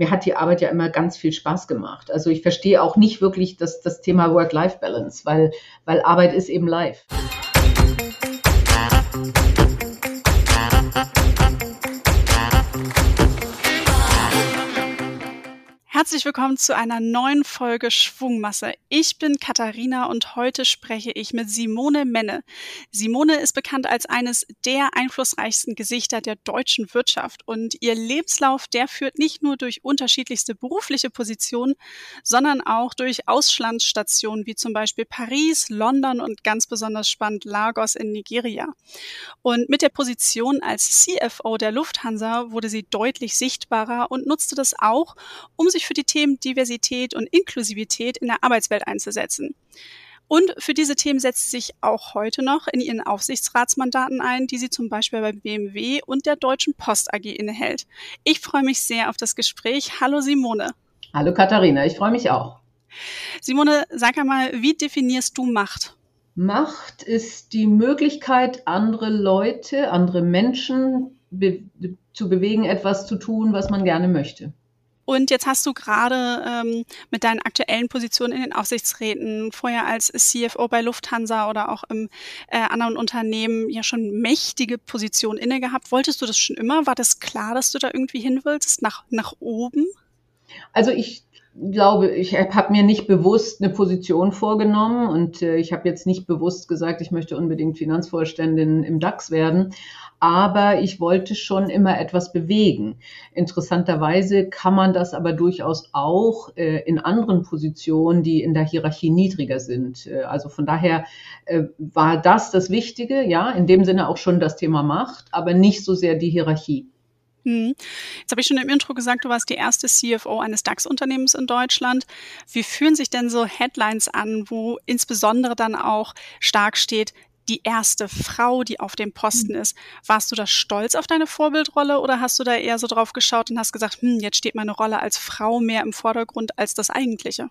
mir hat die Arbeit ja immer ganz viel Spaß gemacht. Also ich verstehe auch nicht wirklich das, das Thema Work-Life-Balance, weil, weil Arbeit ist eben live. Herzlich willkommen zu einer neuen Folge Schwungmasse. Ich bin Katharina und heute spreche ich mit Simone Menne. Simone ist bekannt als eines der einflussreichsten Gesichter der deutschen Wirtschaft und ihr Lebenslauf, der führt nicht nur durch unterschiedlichste berufliche Positionen, sondern auch durch Auslandsstationen wie zum Beispiel Paris, London und ganz besonders spannend Lagos in Nigeria. Und mit der Position als CFO der Lufthansa wurde sie deutlich sichtbarer und nutzte das auch, um sich für die Themen Diversität und Inklusivität in der Arbeitswelt einzusetzen. Und für diese Themen setzt sie sich auch heute noch in ihren Aufsichtsratsmandaten ein, die sie zum Beispiel bei BMW und der Deutschen Post AG innehält. Ich freue mich sehr auf das Gespräch. Hallo Simone. Hallo Katharina, ich freue mich auch. Simone, sag einmal, wie definierst du Macht? Macht ist die Möglichkeit, andere Leute, andere Menschen be zu bewegen, etwas zu tun, was man gerne möchte. Und jetzt hast du gerade ähm, mit deinen aktuellen Positionen in den Aufsichtsräten, vorher als CFO bei Lufthansa oder auch im äh, anderen Unternehmen ja schon mächtige Positionen inne gehabt. Wolltest du das schon immer? War das klar, dass du da irgendwie hin willst, nach, nach oben? Also ich glaube, ich habe mir nicht bewusst eine Position vorgenommen und äh, ich habe jetzt nicht bewusst gesagt, ich möchte unbedingt Finanzvorständin im DAX werden aber ich wollte schon immer etwas bewegen. Interessanterweise kann man das aber durchaus auch äh, in anderen Positionen, die in der Hierarchie niedriger sind. Äh, also von daher äh, war das das Wichtige, ja, in dem Sinne auch schon das Thema Macht, aber nicht so sehr die Hierarchie. Hm. Jetzt habe ich schon im Intro gesagt, du warst die erste CFO eines DAX-Unternehmens in Deutschland. Wie fühlen sich denn so Headlines an, wo insbesondere dann auch stark steht, die erste Frau, die auf dem Posten ist. Warst du da stolz auf deine Vorbildrolle oder hast du da eher so drauf geschaut und hast gesagt, hm, jetzt steht meine Rolle als Frau mehr im Vordergrund als das eigentliche?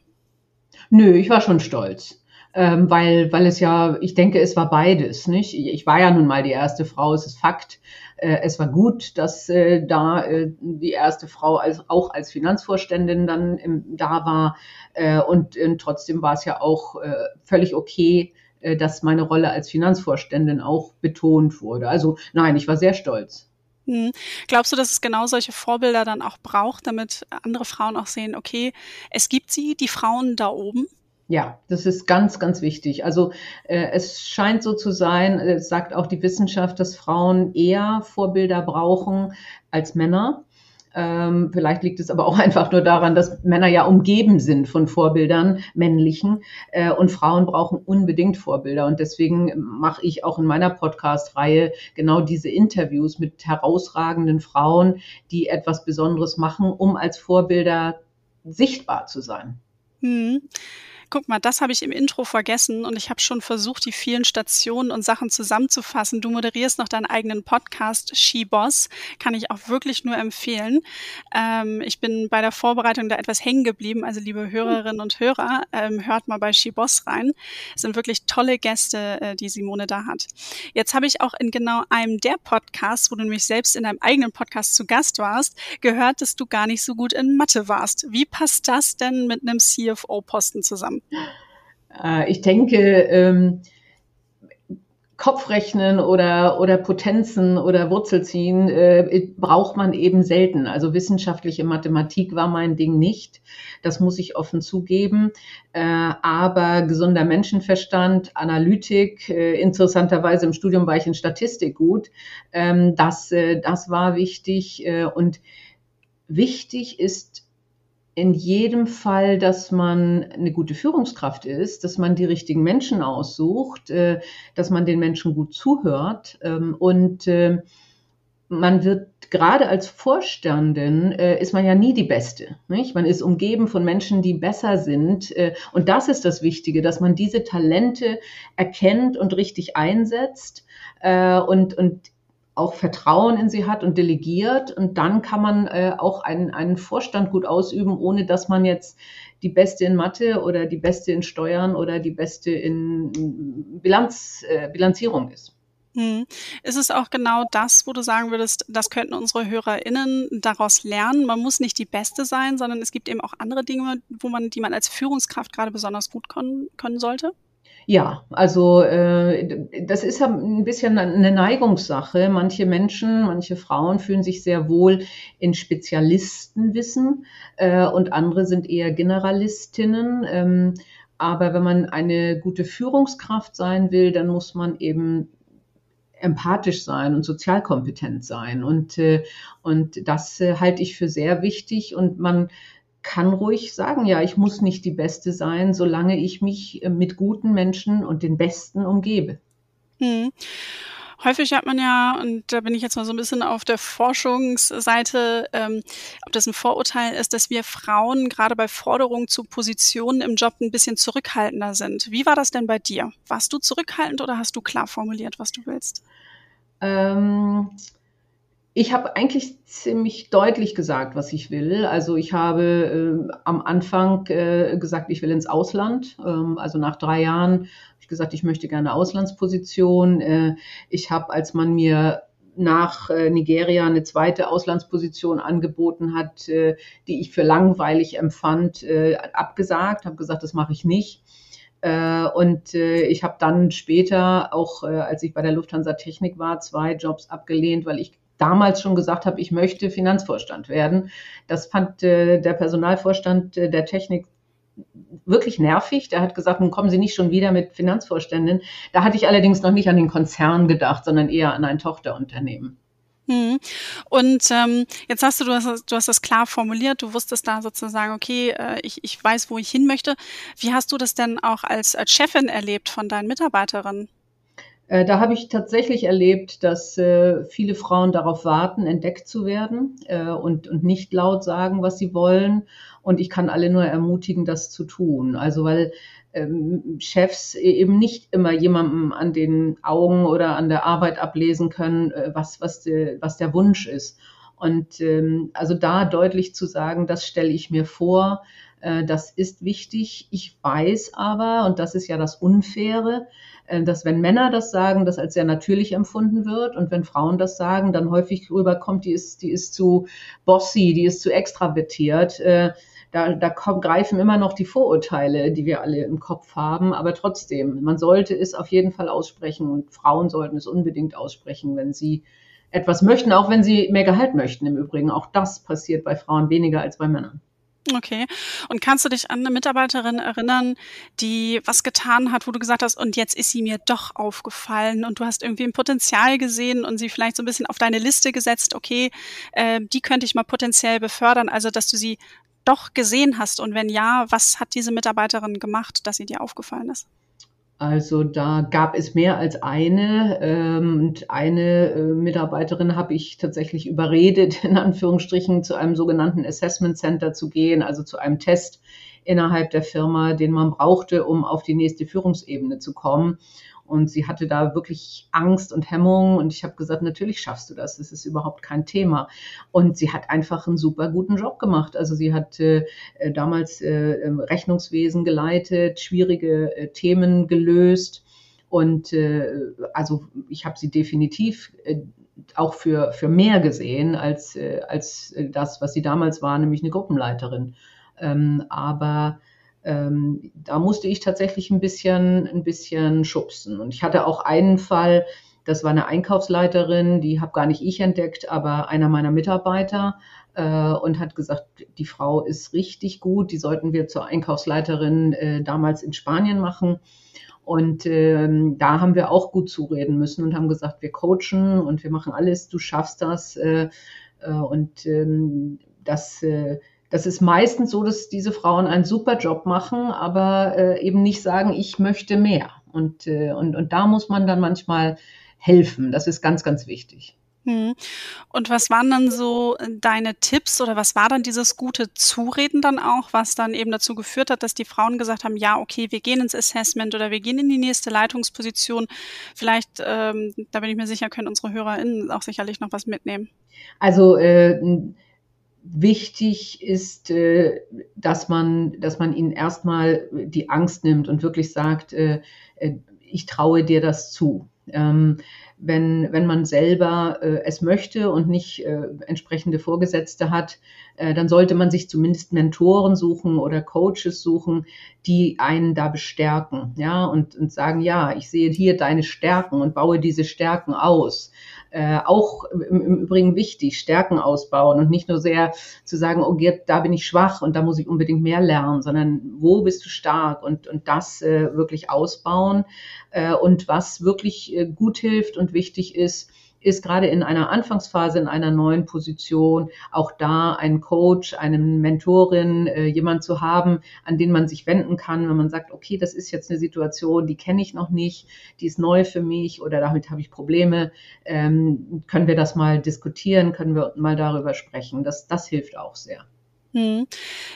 Nö, ich war schon stolz. Ähm, weil, weil es ja, ich denke, es war beides, nicht? Ich war ja nun mal die erste Frau, es ist Fakt. Äh, es war gut, dass äh, da äh, die erste Frau als, auch als Finanzvorständin dann im, da war. Äh, und, trotzdem war es ja auch äh, völlig okay, äh, dass meine Rolle als Finanzvorständin auch betont wurde. Also nein, ich war sehr stolz. Hm. Glaubst du, dass es genau solche Vorbilder dann auch braucht, damit andere Frauen auch sehen, okay, es gibt sie, die Frauen da oben? Ja, das ist ganz, ganz wichtig. Also äh, es scheint so zu sein, es sagt auch die Wissenschaft, dass Frauen eher Vorbilder brauchen als Männer. Ähm, vielleicht liegt es aber auch einfach nur daran, dass Männer ja umgeben sind von Vorbildern, männlichen, äh, und Frauen brauchen unbedingt Vorbilder. Und deswegen mache ich auch in meiner Podcast-Reihe genau diese Interviews mit herausragenden Frauen, die etwas Besonderes machen, um als Vorbilder sichtbar zu sein. Hm guck mal, das habe ich im Intro vergessen und ich habe schon versucht, die vielen Stationen und Sachen zusammenzufassen. Du moderierst noch deinen eigenen Podcast, She Boss, kann ich auch wirklich nur empfehlen. Ähm, ich bin bei der Vorbereitung da etwas hängen geblieben, also liebe Hörerinnen und Hörer, ähm, hört mal bei She Boss rein. Es sind wirklich tolle Gäste, äh, die Simone da hat. Jetzt habe ich auch in genau einem der Podcasts, wo du nämlich selbst in deinem eigenen Podcast zu Gast warst, gehört, dass du gar nicht so gut in Mathe warst. Wie passt das denn mit einem CFO-Posten zusammen? Äh, ich denke, ähm, Kopfrechnen oder, oder Potenzen oder Wurzelziehen äh, braucht man eben selten. Also wissenschaftliche Mathematik war mein Ding nicht. Das muss ich offen zugeben. Äh, aber gesunder Menschenverstand, Analytik, äh, interessanterweise im Studium war ich in Statistik gut. Ähm, das, äh, das war wichtig. Äh, und wichtig ist in jedem Fall, dass man eine gute Führungskraft ist, dass man die richtigen Menschen aussucht, äh, dass man den Menschen gut zuhört ähm, und äh, man wird gerade als Vorstandin äh, ist man ja nie die Beste. Nicht? Man ist umgeben von Menschen, die besser sind. und das ist das Wichtige, dass man diese Talente erkennt und richtig einsetzt. und, und auch Vertrauen in sie hat und delegiert. Und dann kann man äh, auch einen, einen Vorstand gut ausüben, ohne dass man jetzt die Beste in Mathe oder die Beste in Steuern oder die Beste in Bilanz, äh, Bilanzierung ist. Hm. Ist es auch genau das, wo du sagen würdest, das könnten unsere HörerInnen daraus lernen? Man muss nicht die Beste sein, sondern es gibt eben auch andere Dinge, wo man, die man als Führungskraft gerade besonders gut können, können sollte? Ja, also äh, das ist ein bisschen eine Neigungssache. Manche Menschen, manche Frauen fühlen sich sehr wohl in Spezialistenwissen äh, und andere sind eher Generalistinnen. Ähm, aber wenn man eine gute Führungskraft sein will, dann muss man eben empathisch sein und sozialkompetent sein. Und, äh, und das äh, halte ich für sehr wichtig. Und man kann ruhig sagen, ja, ich muss nicht die Beste sein, solange ich mich äh, mit guten Menschen und den Besten umgebe. Hm. Häufig hat man ja, und da bin ich jetzt mal so ein bisschen auf der Forschungsseite, ähm, ob das ein Vorurteil ist, dass wir Frauen gerade bei Forderungen zu Positionen im Job ein bisschen zurückhaltender sind. Wie war das denn bei dir? Warst du zurückhaltend oder hast du klar formuliert, was du willst? Ähm, ich habe eigentlich ziemlich deutlich gesagt, was ich will. Also ich habe äh, am Anfang äh, gesagt, ich will ins Ausland. Ähm, also nach drei Jahren habe ich gesagt, ich möchte gerne Auslandsposition. Äh, ich habe, als man mir nach äh, Nigeria eine zweite Auslandsposition angeboten hat, äh, die ich für langweilig empfand, äh, abgesagt, habe gesagt, das mache ich nicht. Und ich habe dann später, auch als ich bei der Lufthansa Technik war, zwei Jobs abgelehnt, weil ich damals schon gesagt habe, ich möchte Finanzvorstand werden. Das fand äh, der Personalvorstand äh, der Technik wirklich nervig. Der hat gesagt, nun kommen Sie nicht schon wieder mit Finanzvorständen. Da hatte ich allerdings noch nicht an den Konzern gedacht, sondern eher an ein Tochterunternehmen. Mhm. Und ähm, jetzt hast du, du hast, du hast das klar formuliert, du wusstest da sozusagen, okay, äh, ich, ich weiß, wo ich hin möchte. Wie hast du das denn auch als, als Chefin erlebt von deinen Mitarbeiterinnen? Äh, da habe ich tatsächlich erlebt, dass äh, viele Frauen darauf warten, entdeckt zu werden äh, und, und nicht laut sagen, was sie wollen. Und ich kann alle nur ermutigen, das zu tun. Also weil ähm, Chefs eben nicht immer jemandem an den Augen oder an der Arbeit ablesen können, äh, was, was, de, was der Wunsch ist. Und ähm, also da deutlich zu sagen, das stelle ich mir vor, äh, das ist wichtig. Ich weiß aber, und das ist ja das Unfaire, äh, dass wenn Männer das sagen, das als sehr natürlich empfunden wird und wenn Frauen das sagen, dann häufig rüberkommt, die ist, die ist zu bossy, die ist zu extravertiert. Äh, da, da kommen, greifen immer noch die Vorurteile, die wir alle im Kopf haben, aber trotzdem, man sollte es auf jeden Fall aussprechen und Frauen sollten es unbedingt aussprechen, wenn sie etwas möchten, auch wenn sie mehr Gehalt möchten im Übrigen. Auch das passiert bei Frauen weniger als bei Männern. Okay. Und kannst du dich an eine Mitarbeiterin erinnern, die was getan hat, wo du gesagt hast, und jetzt ist sie mir doch aufgefallen und du hast irgendwie ein Potenzial gesehen und sie vielleicht so ein bisschen auf deine Liste gesetzt, okay, äh, die könnte ich mal potenziell befördern, also dass du sie doch gesehen hast und wenn ja, was hat diese Mitarbeiterin gemacht, dass sie dir aufgefallen ist? Also da gab es mehr als eine ähm, und eine äh, Mitarbeiterin habe ich tatsächlich überredet, in Anführungsstrichen zu einem sogenannten Assessment Center zu gehen, also zu einem Test innerhalb der Firma, den man brauchte, um auf die nächste Führungsebene zu kommen. Und sie hatte da wirklich Angst und Hemmung. Und ich habe gesagt, natürlich schaffst du das. Das ist überhaupt kein Thema. Und sie hat einfach einen super guten Job gemacht. Also sie hat äh, damals äh, Rechnungswesen geleitet, schwierige äh, Themen gelöst. Und äh, also ich habe sie definitiv äh, auch für, für mehr gesehen als, äh, als das, was sie damals war, nämlich eine Gruppenleiterin. Ähm, aber ähm, da musste ich tatsächlich ein bisschen, ein bisschen schubsen. Und ich hatte auch einen Fall, das war eine Einkaufsleiterin, die habe gar nicht ich entdeckt, aber einer meiner Mitarbeiter äh, und hat gesagt, die Frau ist richtig gut, die sollten wir zur Einkaufsleiterin äh, damals in Spanien machen. Und ähm, da haben wir auch gut zureden müssen und haben gesagt, wir coachen und wir machen alles, du schaffst das. Äh, äh und ähm, das äh, das ist meistens so, dass diese Frauen einen super Job machen, aber äh, eben nicht sagen, ich möchte mehr. Und, äh, und, und da muss man dann manchmal helfen. Das ist ganz, ganz wichtig. Hm. Und was waren dann so deine Tipps oder was war dann dieses gute Zureden dann auch, was dann eben dazu geführt hat, dass die Frauen gesagt haben, ja, okay, wir gehen ins Assessment oder wir gehen in die nächste Leitungsposition. Vielleicht, ähm, da bin ich mir sicher, können unsere HörerInnen auch sicherlich noch was mitnehmen. Also äh, wichtig ist, äh, dass man, dass man ihnen erstmal die Angst nimmt und wirklich sagt, äh, äh, ich traue dir das zu. Wenn, wenn man selber äh, es möchte und nicht äh, entsprechende Vorgesetzte hat, äh, dann sollte man sich zumindest Mentoren suchen oder Coaches suchen, die einen da bestärken, ja, und, und sagen, ja, ich sehe hier deine Stärken und baue diese Stärken aus. Äh, auch im, im, Übrigen wichtig, Stärken ausbauen und nicht nur sehr zu sagen, oh, da bin ich schwach und da muss ich unbedingt mehr lernen, sondern wo bist du stark und, und das äh, wirklich ausbauen. Äh, und was wirklich äh, gut hilft und wichtig ist, ist gerade in einer Anfangsphase, in einer neuen Position, auch da einen Coach, einen Mentorin, äh, jemand zu haben, an den man sich wenden kann, wenn man sagt, okay, das ist jetzt eine Situation, die kenne ich noch nicht, die ist neu für mich oder damit habe ich Probleme. Ähm, können wir das mal diskutieren? Können wir mal darüber sprechen? Das, das hilft auch sehr. Hm.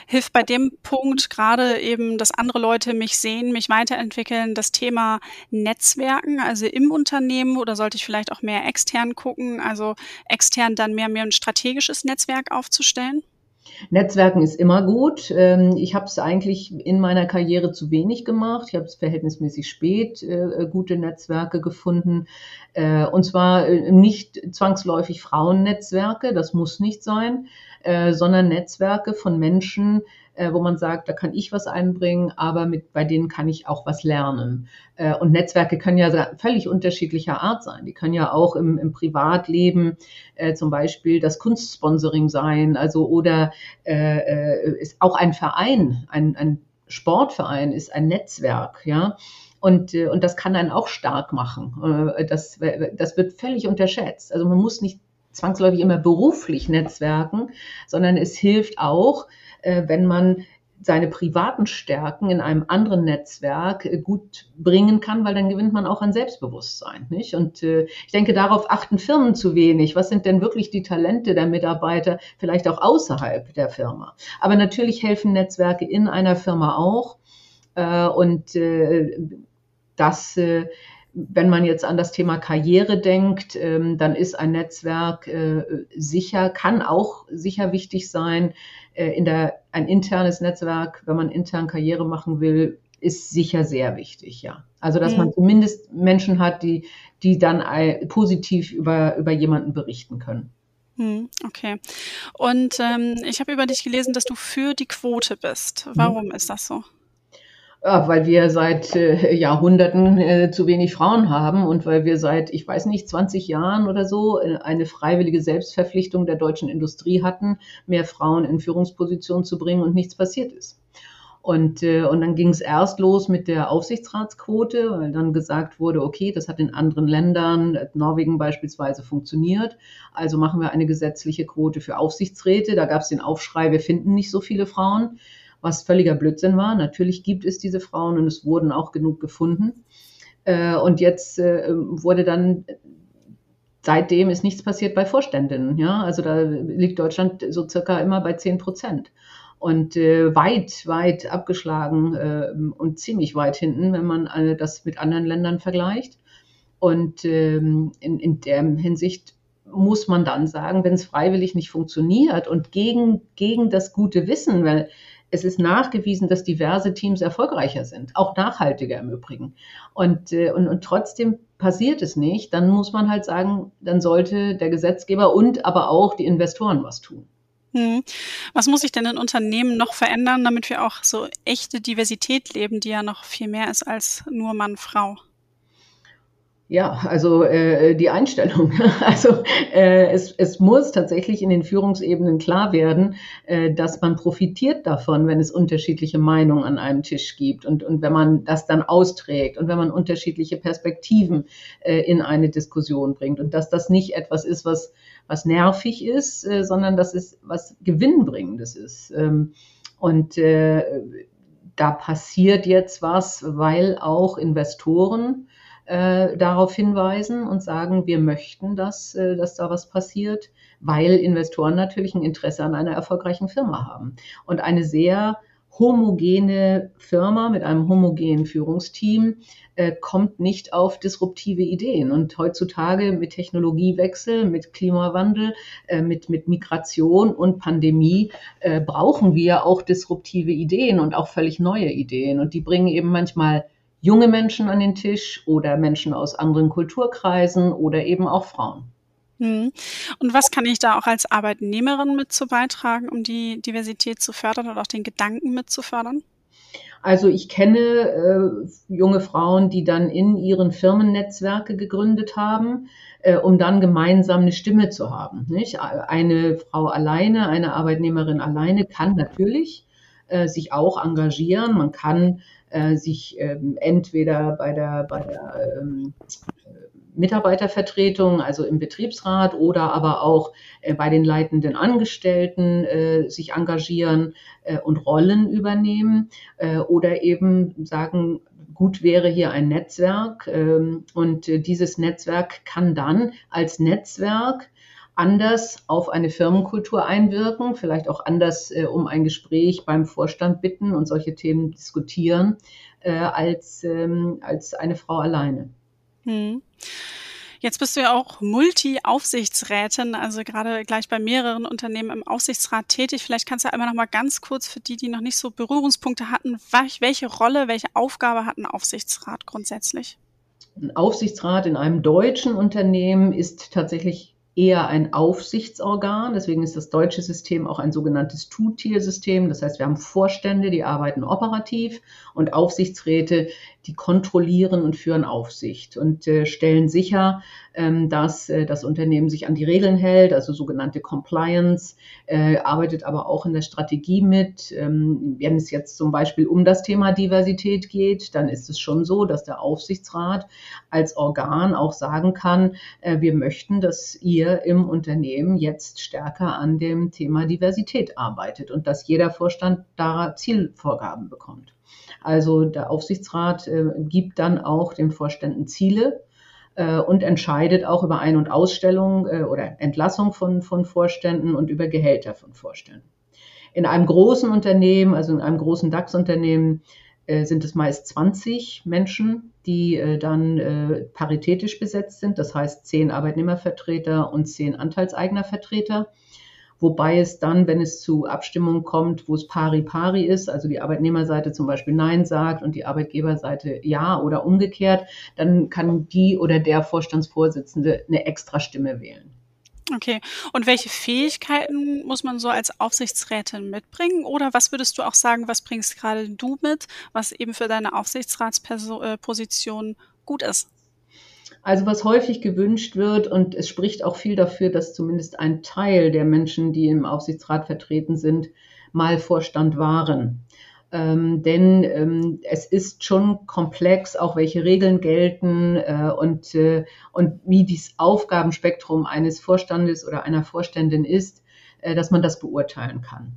Hilft bei dem Punkt gerade eben, dass andere Leute mich sehen, mich weiterentwickeln, das Thema Netzwerken, also im Unternehmen oder sollte ich vielleicht auch mehr extern gucken, also extern dann mehr, mehr ein strategisches Netzwerk aufzustellen? Netzwerken ist immer gut. Ähm, ich habe es eigentlich in meiner Karriere zu wenig gemacht. Ich habe es verhältnismäßig spät äh, gute Netzwerke gefunden. Äh, und zwar äh, nicht zwangsläufig Frauennetzwerke, das muss nicht sein, sondern Netzwerke von Menschen, äh, wo man sagt, da kann ich was einbringen, aber mit, bei denen kann ich auch was lernen. Äh, und Netzwerke können ja völlig unterschiedlicher Art sein. Die können ja auch im, im Privatleben äh, zum Beispiel das Kunstsponsoring sein, also oder äh, ist auch ein Verein, ein, ein Sportverein ist ein Netzwerk, ja. Und, und das kann einen auch stark machen. Das, das wird völlig unterschätzt. Also man muss nicht zwangsläufig immer beruflich netzwerken, sondern es hilft auch, wenn man seine privaten Stärken in einem anderen Netzwerk äh, gut bringen kann, weil dann gewinnt man auch an Selbstbewusstsein. Nicht? Und äh, ich denke, darauf achten Firmen zu wenig. Was sind denn wirklich die Talente der Mitarbeiter, vielleicht auch außerhalb der Firma? Aber natürlich helfen Netzwerke in einer Firma auch. Äh, und äh, das äh, wenn man jetzt an das Thema Karriere denkt, ähm, dann ist ein Netzwerk äh, sicher, kann auch sicher wichtig sein. Äh, in der, ein internes Netzwerk, wenn man intern Karriere machen will, ist sicher sehr wichtig, ja. Also, dass mhm. man zumindest Menschen hat, die, die dann positiv über, über jemanden berichten können. Mhm, okay. Und ähm, ich habe über dich gelesen, dass du für die Quote bist. Warum mhm. ist das so? Ja, weil wir seit äh, Jahrhunderten äh, zu wenig Frauen haben und weil wir seit, ich weiß nicht, 20 Jahren oder so äh, eine freiwillige Selbstverpflichtung der deutschen Industrie hatten, mehr Frauen in Führungspositionen zu bringen und nichts passiert ist. Und, äh, und dann ging es erst los mit der Aufsichtsratsquote, weil dann gesagt wurde, okay, das hat in anderen Ländern, Norwegen beispielsweise, funktioniert. Also machen wir eine gesetzliche Quote für Aufsichtsräte. Da gab es den Aufschrei, wir finden nicht so viele Frauen was völliger Blödsinn war. Natürlich gibt es diese Frauen und es wurden auch genug gefunden. Äh, und jetzt äh, wurde dann seitdem ist nichts passiert bei Vorständinnen. Ja, also da liegt Deutschland so circa immer bei 10 Prozent und äh, weit, weit abgeschlagen äh, und ziemlich weit hinten, wenn man äh, das mit anderen Ländern vergleicht. Und ähm, in, in der Hinsicht muss man dann sagen, wenn es freiwillig nicht funktioniert und gegen, gegen das gute Wissen, weil es ist nachgewiesen, dass diverse Teams erfolgreicher sind, auch nachhaltiger im Übrigen. Und, äh, und, und trotzdem passiert es nicht, dann muss man halt sagen, dann sollte der Gesetzgeber und aber auch die Investoren was tun. Hm. Was muss sich denn in Unternehmen noch verändern, damit wir auch so echte Diversität leben, die ja noch viel mehr ist als nur Mann, Frau? Ja, also äh, die Einstellung. Also äh, es, es muss tatsächlich in den Führungsebenen klar werden, äh, dass man profitiert davon, wenn es unterschiedliche Meinungen an einem Tisch gibt und, und wenn man das dann austrägt und wenn man unterschiedliche Perspektiven äh, in eine Diskussion bringt und dass das nicht etwas ist, was, was nervig ist, äh, sondern dass es was Gewinnbringendes ist. Ähm, und äh, da passiert jetzt was, weil auch Investoren äh, darauf hinweisen und sagen, wir möchten, dass, äh, dass da was passiert, weil Investoren natürlich ein Interesse an einer erfolgreichen Firma haben. Und eine sehr homogene Firma mit einem homogenen Führungsteam äh, kommt nicht auf disruptive Ideen. Und heutzutage mit Technologiewechsel, mit Klimawandel, äh, mit, mit Migration und Pandemie äh, brauchen wir auch disruptive Ideen und auch völlig neue Ideen. Und die bringen eben manchmal junge Menschen an den Tisch oder Menschen aus anderen Kulturkreisen oder eben auch Frauen. Mhm. Und was kann ich da auch als Arbeitnehmerin mit zu beitragen, um die Diversität zu fördern oder auch den Gedanken mit zu fördern? Also ich kenne äh, junge Frauen, die dann in ihren Firmennetzwerke gegründet haben, äh, um dann gemeinsam eine Stimme zu haben. Nicht? Eine Frau alleine, eine Arbeitnehmerin alleine kann natürlich äh, sich auch engagieren. Man kann äh, sich ähm, entweder bei der, bei der ähm, Mitarbeitervertretung, also im Betriebsrat oder aber auch äh, bei den leitenden Angestellten äh, sich engagieren äh, und Rollen übernehmen äh, oder eben sagen, gut wäre hier ein Netzwerk ähm, und äh, dieses Netzwerk kann dann als Netzwerk anders auf eine Firmenkultur einwirken, vielleicht auch anders äh, um ein Gespräch beim Vorstand bitten und solche Themen diskutieren als, ähm, als eine Frau alleine. Hm. Jetzt bist du ja auch Multi-Aufsichtsrätin, also gerade gleich bei mehreren Unternehmen im Aufsichtsrat tätig. Vielleicht kannst du einmal noch mal ganz kurz für die, die noch nicht so Berührungspunkte hatten, welche Rolle, welche Aufgabe hat ein Aufsichtsrat grundsätzlich? Ein Aufsichtsrat in einem deutschen Unternehmen ist tatsächlich eher ein Aufsichtsorgan. Deswegen ist das deutsche System auch ein sogenanntes Two-Tier-System. Das heißt, wir haben Vorstände, die arbeiten operativ und Aufsichtsräte, die kontrollieren und führen Aufsicht und äh, stellen sicher, ähm, dass äh, das Unternehmen sich an die Regeln hält, also sogenannte Compliance, äh, arbeitet aber auch in der Strategie mit. Ähm, wenn es jetzt zum Beispiel um das Thema Diversität geht, dann ist es schon so, dass der Aufsichtsrat als Organ auch sagen kann, äh, wir möchten, dass ihr im Unternehmen jetzt stärker an dem Thema Diversität arbeitet und dass jeder Vorstand da Zielvorgaben bekommt. Also der Aufsichtsrat äh, gibt dann auch den Vorständen Ziele äh, und entscheidet auch über Ein- und Ausstellung äh, oder Entlassung von, von Vorständen und über Gehälter von Vorständen. In einem großen Unternehmen, also in einem großen DAX-Unternehmen, äh, sind es meist 20 Menschen, die äh, dann äh, paritätisch besetzt sind. Das heißt zehn Arbeitnehmervertreter und zehn Anteilseignervertreter wobei es dann, wenn es zu Abstimmungen kommt, wo es pari-pari ist, also die Arbeitnehmerseite zum Beispiel Nein sagt und die Arbeitgeberseite Ja oder umgekehrt, dann kann die oder der Vorstandsvorsitzende eine Extrastimme wählen. Okay. Und welche Fähigkeiten muss man so als Aufsichtsrätin mitbringen? Oder was würdest du auch sagen, was bringst gerade du mit, was eben für deine Aufsichtsratsposition äh, gut ist? Also was häufig gewünscht wird, und es spricht auch viel dafür, dass zumindest ein Teil der Menschen, die im Aufsichtsrat vertreten sind, mal Vorstand waren. Ähm, denn ähm, es ist schon komplex, auch welche Regeln gelten äh, und, äh, und wie dieses Aufgabenspektrum eines Vorstandes oder einer Vorständin ist, äh, dass man das beurteilen kann.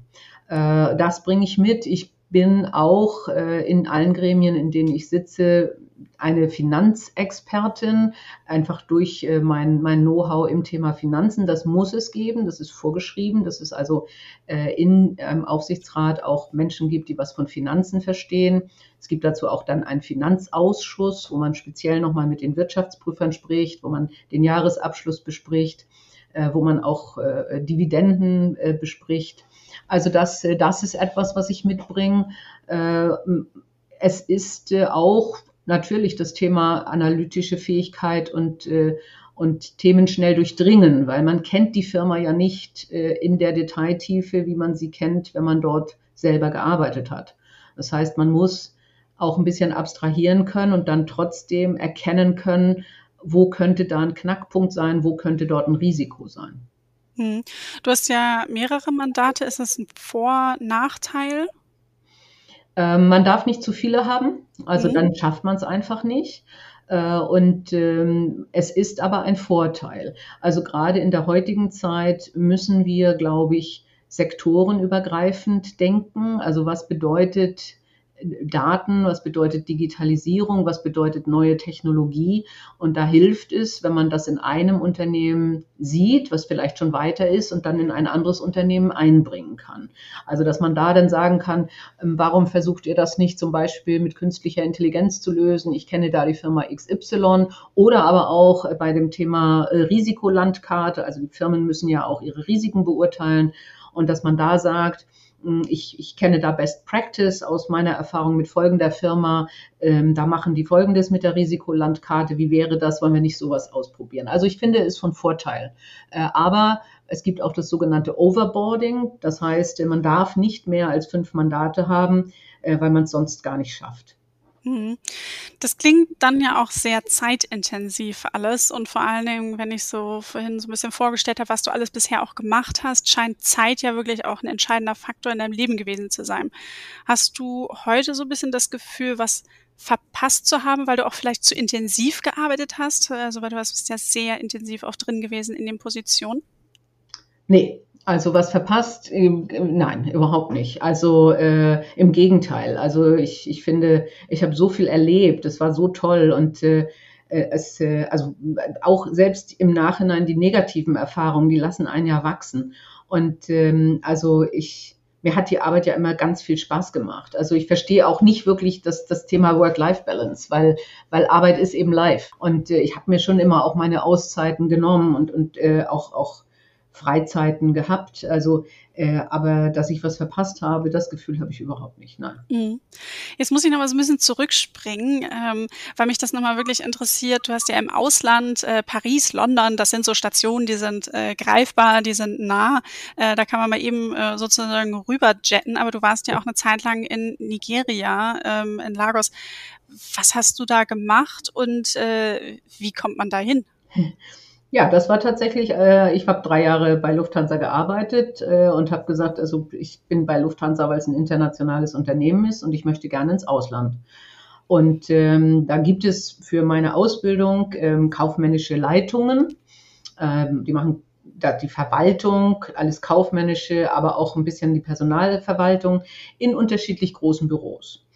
Äh, das bringe ich mit. Ich bin auch äh, in allen Gremien, in denen ich sitze, eine Finanzexpertin, einfach durch äh, mein, mein Know-how im Thema Finanzen. Das muss es geben, das ist vorgeschrieben, dass es also äh, in einem Aufsichtsrat auch Menschen gibt, die was von Finanzen verstehen. Es gibt dazu auch dann einen Finanzausschuss, wo man speziell nochmal mit den Wirtschaftsprüfern spricht, wo man den Jahresabschluss bespricht, äh, wo man auch äh, Dividenden äh, bespricht. Also das, äh, das ist etwas, was ich mitbringe. Äh, es ist äh, auch natürlich das Thema analytische Fähigkeit und, und Themen schnell durchdringen, weil man kennt die Firma ja nicht in der Detailtiefe, wie man sie kennt, wenn man dort selber gearbeitet hat. Das heißt, man muss auch ein bisschen abstrahieren können und dann trotzdem erkennen können, wo könnte da ein Knackpunkt sein, wo könnte dort ein Risiko sein. Hm. Du hast ja mehrere Mandate. Ist das ein Vor-, Nachteil? Ähm, man darf nicht zu viele haben, also mhm. dann schafft man es einfach nicht. Äh, und ähm, es ist aber ein Vorteil. Also gerade in der heutigen Zeit müssen wir, glaube ich, sektorenübergreifend denken. Also was bedeutet Daten, was bedeutet Digitalisierung, was bedeutet neue Technologie. Und da hilft es, wenn man das in einem Unternehmen sieht, was vielleicht schon weiter ist und dann in ein anderes Unternehmen einbringen kann. Also dass man da dann sagen kann, ähm, warum versucht ihr das nicht zum Beispiel mit künstlicher Intelligenz zu lösen? Ich kenne da die Firma XY oder aber auch bei dem Thema äh, Risikolandkarte. Also die Firmen müssen ja auch ihre Risiken beurteilen und dass man da sagt, ich, ich kenne da Best Practice aus meiner Erfahrung mit folgender Firma. Ähm, da machen die Folgendes mit der Risikolandkarte. Wie wäre das, wenn wir nicht sowas ausprobieren? Also ich finde, ist von Vorteil. Äh, aber es gibt auch das sogenannte Overboarding. Das heißt, man darf nicht mehr als fünf Mandate haben, äh, weil man es sonst gar nicht schafft. Mhm. Das klingt dann ja auch sehr zeitintensiv alles und vor allen Dingen, wenn ich so vorhin so ein bisschen vorgestellt habe, was du alles bisher auch gemacht hast, scheint Zeit ja wirklich auch ein entscheidender Faktor in deinem Leben gewesen zu sein. Hast du heute so ein bisschen das Gefühl, was verpasst zu haben, weil du auch vielleicht zu intensiv gearbeitet hast? Also weil du bist ja sehr intensiv auch drin gewesen in den Positionen. Nee, also was verpasst? Nein, überhaupt nicht. Also äh, im Gegenteil. Also ich, ich finde, ich habe so viel erlebt. Es war so toll und äh, äh, es, äh, also auch selbst im Nachhinein die negativen Erfahrungen, die lassen einen ja wachsen. Und ähm, also ich, mir hat die Arbeit ja immer ganz viel Spaß gemacht. Also ich verstehe auch nicht wirklich das, das Thema Work-Life-Balance, weil, weil Arbeit ist eben live. Und äh, ich habe mir schon immer auch meine Auszeiten genommen und, und äh, auch, auch Freizeiten gehabt. Also, äh, aber dass ich was verpasst habe, das Gefühl habe ich überhaupt nicht. Nein. Mhm. Jetzt muss ich noch mal so ein bisschen zurückspringen, ähm, weil mich das noch mal wirklich interessiert. Du hast ja im Ausland äh, Paris, London, das sind so Stationen, die sind äh, greifbar, die sind nah. Äh, da kann man mal eben äh, sozusagen rüberjetten. Aber du warst ja auch eine Zeit lang in Nigeria, ähm, in Lagos. Was hast du da gemacht und äh, wie kommt man da hin? Ja, das war tatsächlich, äh, ich habe drei Jahre bei Lufthansa gearbeitet äh, und habe gesagt, also ich bin bei Lufthansa, weil es ein internationales Unternehmen ist und ich möchte gerne ins Ausland. Und ähm, da gibt es für meine Ausbildung ähm, kaufmännische Leitungen. Ähm, die machen da die Verwaltung, alles kaufmännische, aber auch ein bisschen die Personalverwaltung in unterschiedlich großen Büros.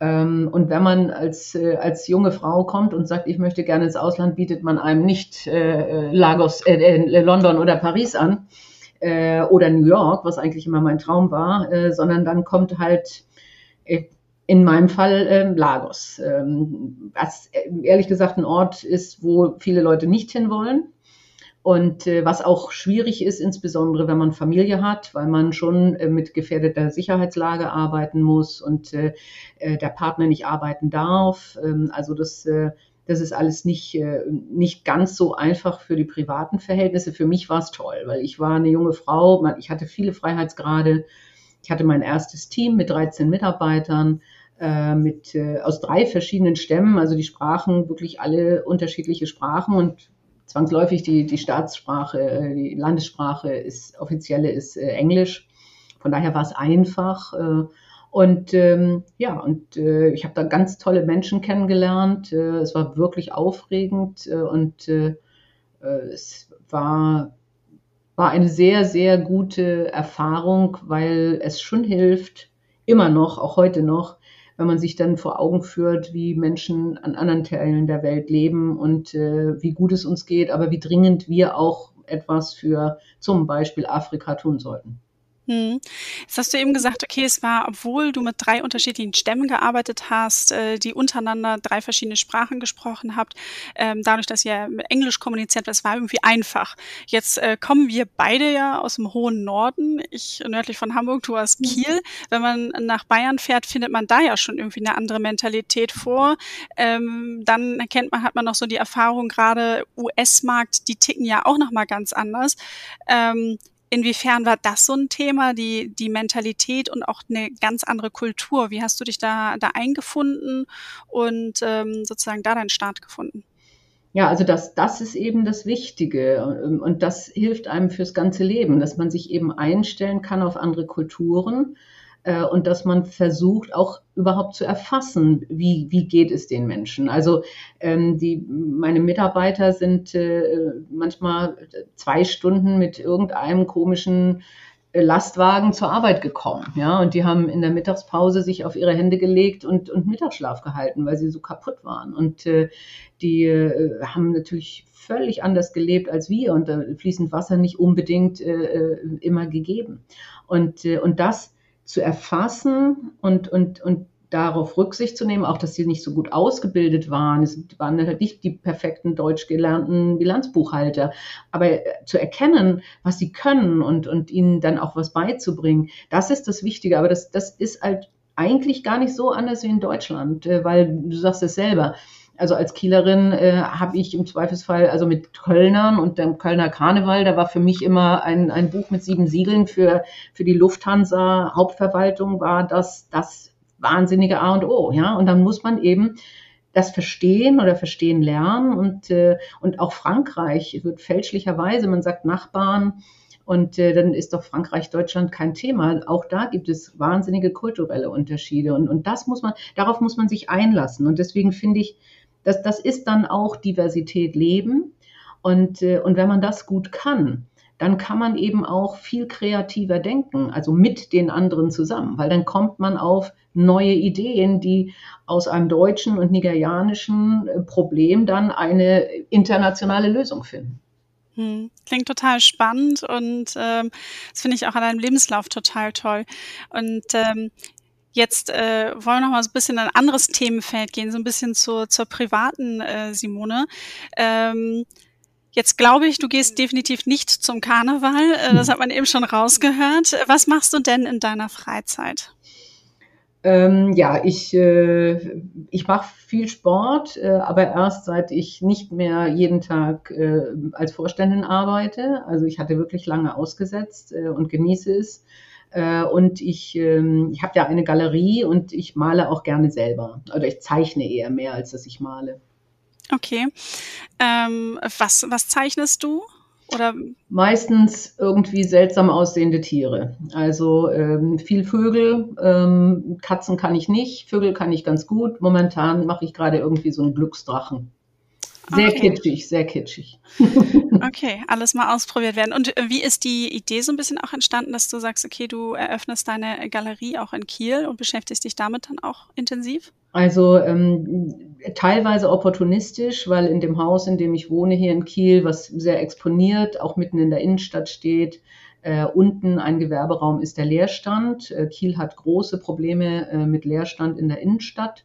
Ähm, und wenn man als, äh, als junge Frau kommt und sagt, ich möchte gerne ins Ausland, bietet man einem nicht äh, Lagos, äh, äh London oder Paris an äh, oder New York, was eigentlich immer mein Traum war, äh, sondern dann kommt halt äh, in meinem Fall äh, Lagos, ähm, was äh, ehrlich gesagt ein Ort ist, wo viele Leute nicht hinwollen. Und äh, was auch schwierig ist, insbesondere wenn man Familie hat, weil man schon äh, mit gefährdeter Sicherheitslage arbeiten muss und äh, äh, der Partner nicht arbeiten darf. Ähm, also das, äh, das ist alles nicht, äh, nicht ganz so einfach für die privaten Verhältnisse. Für mich war es toll, weil ich war eine junge Frau, ich hatte viele Freiheitsgrade. Ich hatte mein erstes Team mit 13 Mitarbeitern äh, mit, äh, aus drei verschiedenen Stämmen. Also die sprachen wirklich alle unterschiedliche Sprachen und zwangsläufig die, die Staatssprache, äh, die Landessprache ist, offizielle ist äh, Englisch. Von daher war es einfach. Äh, und ähm, ja, und äh, ich habe da ganz tolle Menschen kennengelernt. Äh, es war wirklich aufregend äh, und äh, es war, war eine sehr, sehr gute Erfahrung, weil es schon hilft, immer noch, auch heute noch, wenn man sich dann vor Augen führt, wie Menschen an anderen Teilen der Welt leben und äh, wie gut es uns geht, aber wie dringend wir auch etwas für zum Beispiel Afrika tun sollten. Hm. Jetzt hast du eben gesagt, okay, es war, obwohl du mit drei unterschiedlichen Stämmen gearbeitet hast, äh, die untereinander drei verschiedene Sprachen gesprochen habt, ähm, dadurch, dass ihr Englisch kommuniziert, das war irgendwie einfach. Jetzt äh, kommen wir beide ja aus dem hohen Norden, ich nördlich von Hamburg, du aus mhm. Kiel. Wenn man nach Bayern fährt, findet man da ja schon irgendwie eine andere Mentalität vor. Ähm, dann erkennt man, hat man noch so die Erfahrung, gerade US-Markt, die ticken ja auch nochmal ganz anders. Ähm, Inwiefern war das so ein Thema, die, die Mentalität und auch eine ganz andere Kultur? Wie hast du dich da, da eingefunden und ähm, sozusagen da deinen Start gefunden? Ja, also das, das ist eben das Wichtige und das hilft einem fürs ganze Leben, dass man sich eben einstellen kann auf andere Kulturen äh, und dass man versucht auch überhaupt zu erfassen, wie, wie geht es den Menschen. Also ähm, die, meine Mitarbeiter sind äh, manchmal zwei Stunden mit irgendeinem komischen äh, Lastwagen zur Arbeit gekommen, ja, und die haben in der Mittagspause sich auf ihre Hände gelegt und, und Mittagsschlaf gehalten, weil sie so kaputt waren. Und äh, die äh, haben natürlich völlig anders gelebt als wir und da fließend Wasser nicht unbedingt äh, äh immer gegeben. Und, und das zu erfassen und, und, und darauf Rücksicht zu nehmen, auch dass sie nicht so gut ausgebildet waren. Es waren halt nicht die perfekten deutsch gelernten Bilanzbuchhalter. Aber äh, zu erkennen, was sie können und, und ihnen dann auch was beizubringen, das ist das Wichtige. Aber das, das ist halt eigentlich gar nicht so anders wie in Deutschland, äh, weil du sagst es selber. Also als Kielerin äh, habe ich im Zweifelsfall, also mit Kölnern und dem Kölner Karneval, da war für mich immer ein, ein Buch mit sieben Siegeln für, für die Lufthansa Hauptverwaltung, war das, das wahnsinnige A und O. Ja? Und dann muss man eben das verstehen oder verstehen lernen. Und, äh, und auch Frankreich wird fälschlicherweise, man sagt Nachbarn, und äh, dann ist doch Frankreich, Deutschland kein Thema. Auch da gibt es wahnsinnige kulturelle Unterschiede. Und, und das muss man, darauf muss man sich einlassen. Und deswegen finde ich, dass das ist dann auch Diversität leben. Und, äh, und wenn man das gut kann, dann kann man eben auch viel kreativer denken, also mit den anderen zusammen, weil dann kommt man auf neue Ideen, die aus einem deutschen und nigerianischen äh, Problem dann eine internationale Lösung finden. Hm, klingt total spannend und ähm, das finde ich auch an deinem Lebenslauf total toll. Und ähm, Jetzt äh, wollen wir noch mal so ein bisschen in ein anderes Themenfeld gehen, so ein bisschen zur, zur privaten äh, Simone. Ähm, jetzt glaube ich, du gehst definitiv nicht zum Karneval. Äh, das hat man eben schon rausgehört. Was machst du denn in deiner Freizeit? Ähm, ja, ich, äh, ich mache viel Sport, äh, aber erst seit ich nicht mehr jeden Tag äh, als Vorständin arbeite. Also ich hatte wirklich lange ausgesetzt äh, und genieße es. Äh, und ich, ähm, ich habe ja eine Galerie und ich male auch gerne selber. Oder ich zeichne eher mehr, als dass ich male. Okay. Ähm, was, was zeichnest du? Oder? Meistens irgendwie seltsam aussehende Tiere. Also ähm, viel Vögel, ähm, Katzen kann ich nicht, Vögel kann ich ganz gut. Momentan mache ich gerade irgendwie so einen Glücksdrachen. Sehr okay. kitschig, sehr kitschig. okay, alles mal ausprobiert werden. Und äh, wie ist die Idee so ein bisschen auch entstanden, dass du sagst, okay, du eröffnest deine Galerie auch in Kiel und beschäftigst dich damit dann auch intensiv? Also ähm, teilweise opportunistisch, weil in dem Haus, in dem ich wohne hier in Kiel, was sehr exponiert, auch mitten in der Innenstadt steht, äh, unten ein Gewerberaum ist der Leerstand. Äh, Kiel hat große Probleme äh, mit Leerstand in der Innenstadt.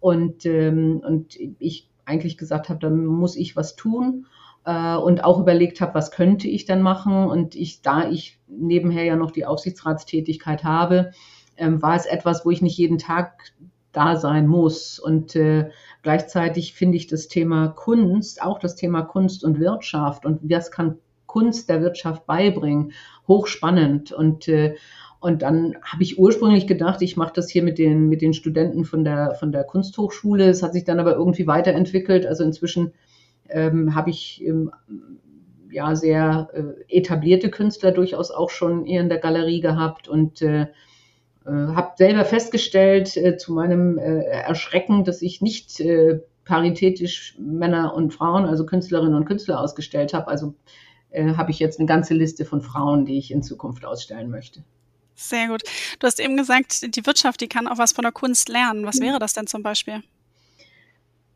Und, ähm, und ich eigentlich gesagt habe, da muss ich was tun äh, und auch überlegt habe, was könnte ich dann machen. Und ich, da ich nebenher ja noch die Aufsichtsratstätigkeit habe, ähm, war es etwas, wo ich nicht jeden Tag da sein muss. Und äh, gleichzeitig finde ich das Thema Kunst, auch das Thema Kunst und Wirtschaft und was kann Kunst der Wirtschaft beibringen, hochspannend. Und, äh, und dann habe ich ursprünglich gedacht, ich mache das hier mit den, mit den Studenten von der, von der Kunsthochschule. Es hat sich dann aber irgendwie weiterentwickelt. Also inzwischen ähm, habe ich ähm, ja sehr äh, etablierte Künstler durchaus auch schon eher in der Galerie gehabt und äh, äh, habe selber festgestellt äh, zu meinem äh, Erschrecken, dass ich nicht äh, paritätisch Männer und Frauen, also Künstlerinnen und Künstler ausgestellt habe. Also äh, habe ich jetzt eine ganze Liste von Frauen, die ich in Zukunft ausstellen möchte. Sehr gut. Du hast eben gesagt, die Wirtschaft, die kann auch was von der Kunst lernen. Was wäre das denn zum Beispiel?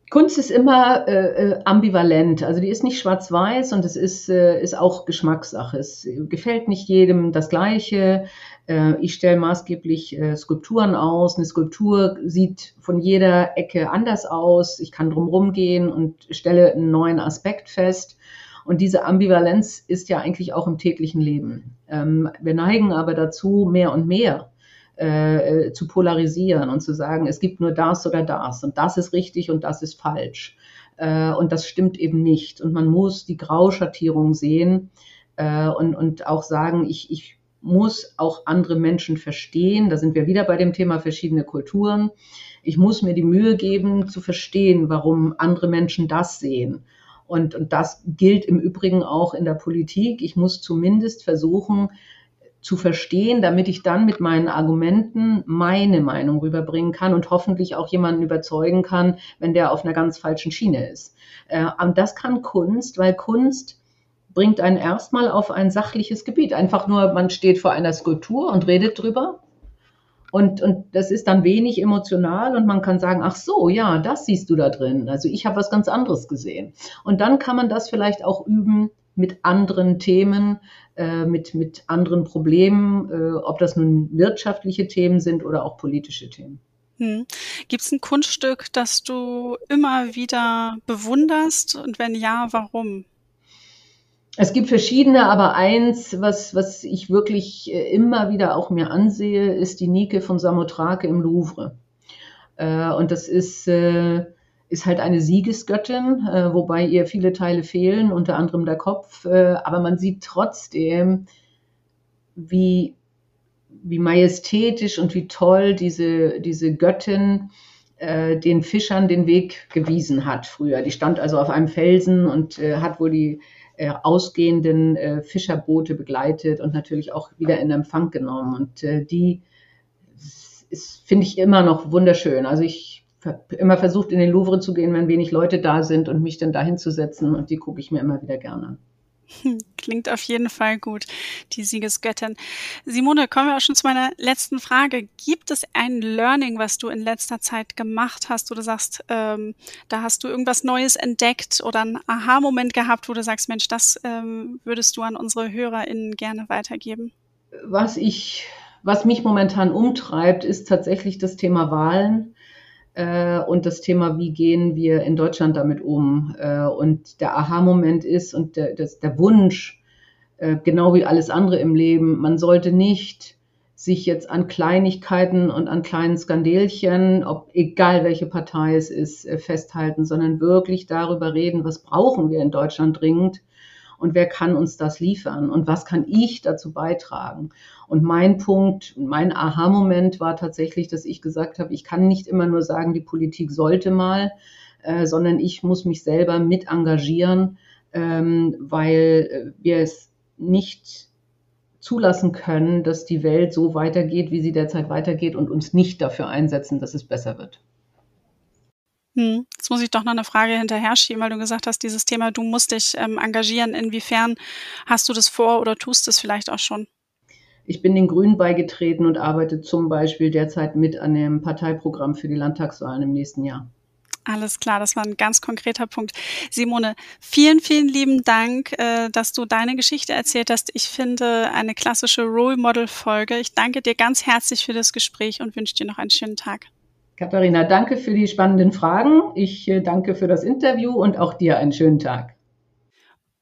Kunst ist immer äh, äh, ambivalent, also die ist nicht schwarz-weiß und es ist, äh, ist auch Geschmackssache. Es gefällt nicht jedem das Gleiche. Äh, ich stelle maßgeblich äh, Skulpturen aus. Eine Skulptur sieht von jeder Ecke anders aus. Ich kann drumherum gehen und stelle einen neuen Aspekt fest. Und diese Ambivalenz ist ja eigentlich auch im täglichen Leben. Ähm, wir neigen aber dazu, mehr und mehr äh, zu polarisieren und zu sagen, es gibt nur das oder das und das ist richtig und das ist falsch. Äh, und das stimmt eben nicht. Und man muss die Grauschattierung sehen äh, und, und auch sagen, ich, ich muss auch andere Menschen verstehen. Da sind wir wieder bei dem Thema verschiedene Kulturen. Ich muss mir die Mühe geben, zu verstehen, warum andere Menschen das sehen. Und, und das gilt im Übrigen auch in der Politik. Ich muss zumindest versuchen zu verstehen, damit ich dann mit meinen Argumenten meine Meinung rüberbringen kann und hoffentlich auch jemanden überzeugen kann, wenn der auf einer ganz falschen Schiene ist. Äh, und das kann Kunst, weil Kunst bringt einen erstmal auf ein sachliches Gebiet. Einfach nur, man steht vor einer Skulptur und redet drüber und, und das ist dann wenig emotional und man kann sagen, ach so, ja, das siehst du da drin. Also ich habe was ganz anderes gesehen. Und dann kann man das vielleicht auch üben mit anderen Themen, äh, mit, mit anderen Problemen, äh, ob das nun wirtschaftliche Themen sind oder auch politische Themen. Hm. Gibt es ein Kunststück, das du immer wieder bewunderst? Und wenn ja, warum? Es gibt verschiedene, aber eins, was, was ich wirklich äh, immer wieder auch mir ansehe, ist die Nike von Samothrake im Louvre. Äh, und das ist, äh, ist halt eine Siegesgöttin, wobei ihr viele Teile fehlen, unter anderem der Kopf. aber man sieht trotzdem, wie, wie majestätisch und wie toll diese, diese Göttin den Fischern den Weg gewiesen hat früher. Die stand also auf einem Felsen und hat wohl die äh, ausgehenden äh, Fischerboote begleitet und natürlich auch wieder in Empfang genommen. Und äh, die finde ich immer noch wunderschön. Also ich immer versucht, in den Louvre zu gehen, wenn wenig Leute da sind und mich dann dahin zu setzen und die gucke ich mir immer wieder gerne an. Klingt auf jeden Fall gut, die Siegesgöttin. Simone, kommen wir auch schon zu meiner letzten Frage. Gibt es ein Learning, was du in letzter Zeit gemacht hast, wo du sagst, ähm, da hast du irgendwas Neues entdeckt oder einen Aha-Moment gehabt, wo du sagst, Mensch, das ähm, würdest du an unsere HörerInnen gerne weitergeben? Was ich, was mich momentan umtreibt, ist tatsächlich das Thema Wahlen äh, und das Thema, wie gehen wir in Deutschland damit um. Äh, und der Aha-Moment ist und der, das, der Wunsch, äh, genau wie alles andere im Leben, man sollte nicht sich jetzt an Kleinigkeiten und an kleinen Skandelchen, ob egal welche Partei es ist, äh, festhalten, sondern wirklich darüber reden, was brauchen wir in Deutschland dringend und wer kann uns das liefern und was kann ich dazu beitragen. Und mein Punkt, mein Aha-Moment war tatsächlich, dass ich gesagt habe, ich kann nicht immer nur sagen, die Politik sollte mal, äh, sondern ich muss mich selber mit engagieren, ähm, weil wir es nicht zulassen können, dass die Welt so weitergeht, wie sie derzeit weitergeht und uns nicht dafür einsetzen, dass es besser wird. Hm. Jetzt muss ich doch noch eine Frage hinterher schieben, weil du gesagt hast, dieses Thema, du musst dich ähm, engagieren. Inwiefern hast du das vor oder tust es vielleicht auch schon? Ich bin den Grünen beigetreten und arbeite zum Beispiel derzeit mit an dem Parteiprogramm für die Landtagswahlen im nächsten Jahr. Alles klar, das war ein ganz konkreter Punkt. Simone, vielen, vielen lieben Dank, äh, dass du deine Geschichte erzählt hast. Ich finde eine klassische Role Model Folge. Ich danke dir ganz herzlich für das Gespräch und wünsche dir noch einen schönen Tag. Katharina, danke für die spannenden Fragen. Ich äh, danke für das Interview und auch dir einen schönen Tag.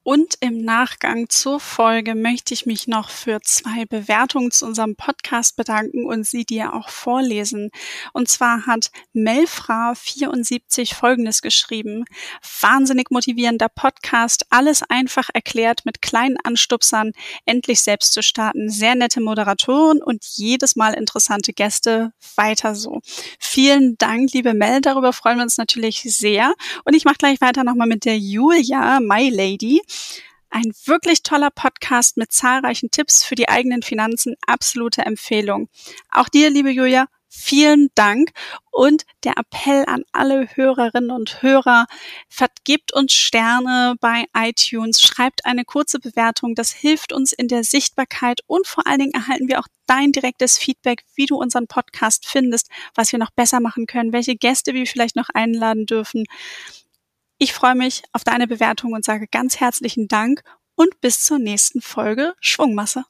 Und im Nachgang zur Folge möchte ich mich noch für zwei Bewertungen zu unserem Podcast bedanken und sie dir auch vorlesen. Und zwar hat Melfra74 Folgendes geschrieben. Wahnsinnig motivierender Podcast, alles einfach erklärt mit kleinen Anstupsern, endlich selbst zu starten. Sehr nette Moderatoren und jedes Mal interessante Gäste. Weiter so. Vielen Dank, liebe Mel. Darüber freuen wir uns natürlich sehr. Und ich mache gleich weiter nochmal mit der Julia, My Lady. Ein wirklich toller Podcast mit zahlreichen Tipps für die eigenen Finanzen. Absolute Empfehlung. Auch dir, liebe Julia, vielen Dank und der Appell an alle Hörerinnen und Hörer, vergibt uns Sterne bei iTunes, schreibt eine kurze Bewertung, das hilft uns in der Sichtbarkeit und vor allen Dingen erhalten wir auch dein direktes Feedback, wie du unseren Podcast findest, was wir noch besser machen können, welche Gäste wir vielleicht noch einladen dürfen. Ich freue mich auf deine Bewertung und sage ganz herzlichen Dank und bis zur nächsten Folge Schwungmasse.